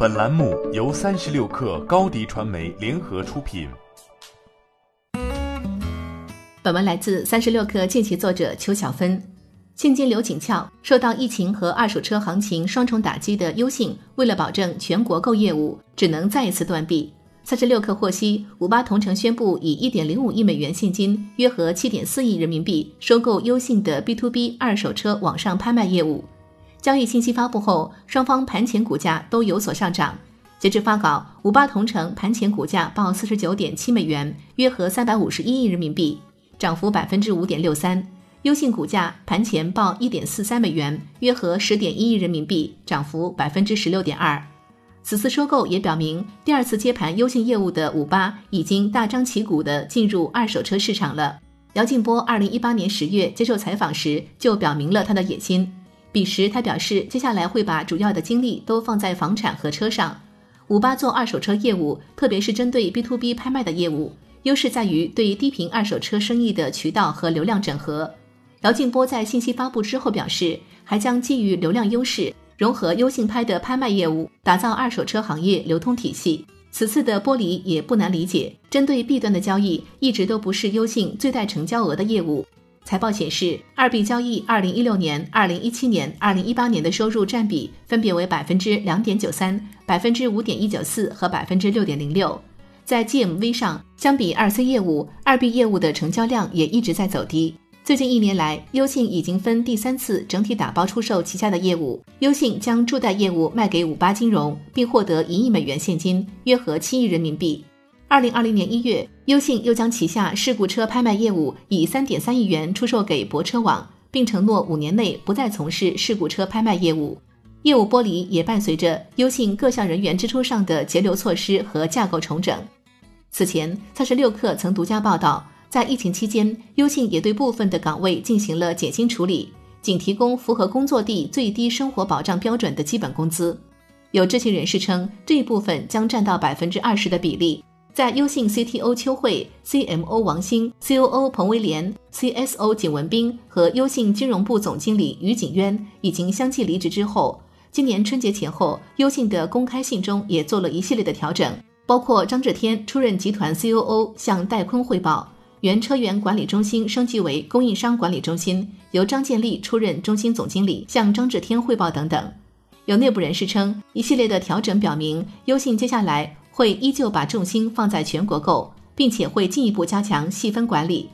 本栏目由三十六氪高低传媒联合出品。本文来自三十六氪近期作者邱小芬。现金流紧俏，受到疫情和二手车行情双重打击的优信，为了保证全国购业务，只能再一次断臂。三十六氪获悉，五八同城宣布以一点零五亿美元现金，约合七点四亿人民币收购优信的 B to B 二手车网上拍卖业务。交易信息发布后，双方盘前股价都有所上涨。截至发稿，五八同城盘前股价报四十九点七美元，约合三百五十一亿人民币，涨幅百分之五点六三。优信股价盘前报一点四三美元，约合十点一亿人民币，涨幅百分之十六点二。此次收购也表明，第二次接盘优信业务的五八已经大张旗鼓地进入二手车市场了。姚劲波二零一八年十月接受采访时就表明了他的野心。彼时，他表示，接下来会把主要的精力都放在房产和车上。五八做二手车业务，特别是针对 B to B 拍卖的业务，优势在于对低频二手车生意的渠道和流量整合。姚劲波在信息发布之后表示，还将基于流量优势，融合优信拍的拍卖业务，打造二手车行业流通体系。此次的剥离也不难理解，针对 B 端的交易一直都不是优信最带成交额的业务。财报显示，二币交易二零一六年、二零一七年、二零一八年的收入占比分别为百分之两点九三、百分之五点一九四和百分之六点零六。在 GMV 上，相比二 C 业务，二币业务的成交量也一直在走低。最近一年来，优信已经分第三次整体打包出售旗下的业务。优信将助贷业务卖给五八金融，并获得一亿美元现金，约合七亿人民币。二零二零年一月，优信又将旗下事故车拍卖业务以三点三亿元出售给泊车网，并承诺五年内不再从事事故车拍卖业务。业务剥离也伴随着优信各项人员支出上的节流措施和架构重整。此前，三十六氪曾独家报道，在疫情期间，优信也对部分的岗位进行了减薪处理，仅提供符合工作地最低生活保障标准的基本工资。有知情人士称，这一部分将占到百分之二十的比例。在优信 CTO 邱慧、CMO 王兴、COO 彭威廉、CSO 景文斌和优信金融部总经理于景渊已经相继离职之后，今年春节前后，优信的公开信中也做了一系列的调整，包括张志天出任集团 COO 向戴坤汇报，原车源管理中心升级为供应商管理中心，由张建立出任中心总经理向张志天汇报等等。有内部人士称，一系列的调整表明，优信接下来。会依旧把重心放在全国购，并且会进一步加强细分管理。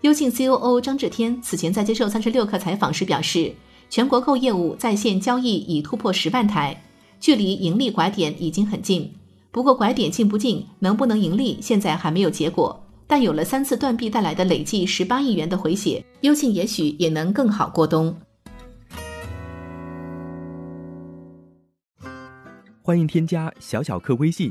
优信 COO 张志天此前在接受三十六氪采访时表示，全国购业务在线交易已突破十万台，距离盈利拐点已经很近。不过拐点进不进，能不能盈利，现在还没有结果。但有了三次断臂带来的累计十八亿元的回血，优信也许也能更好过冬。欢迎添加小小客微信。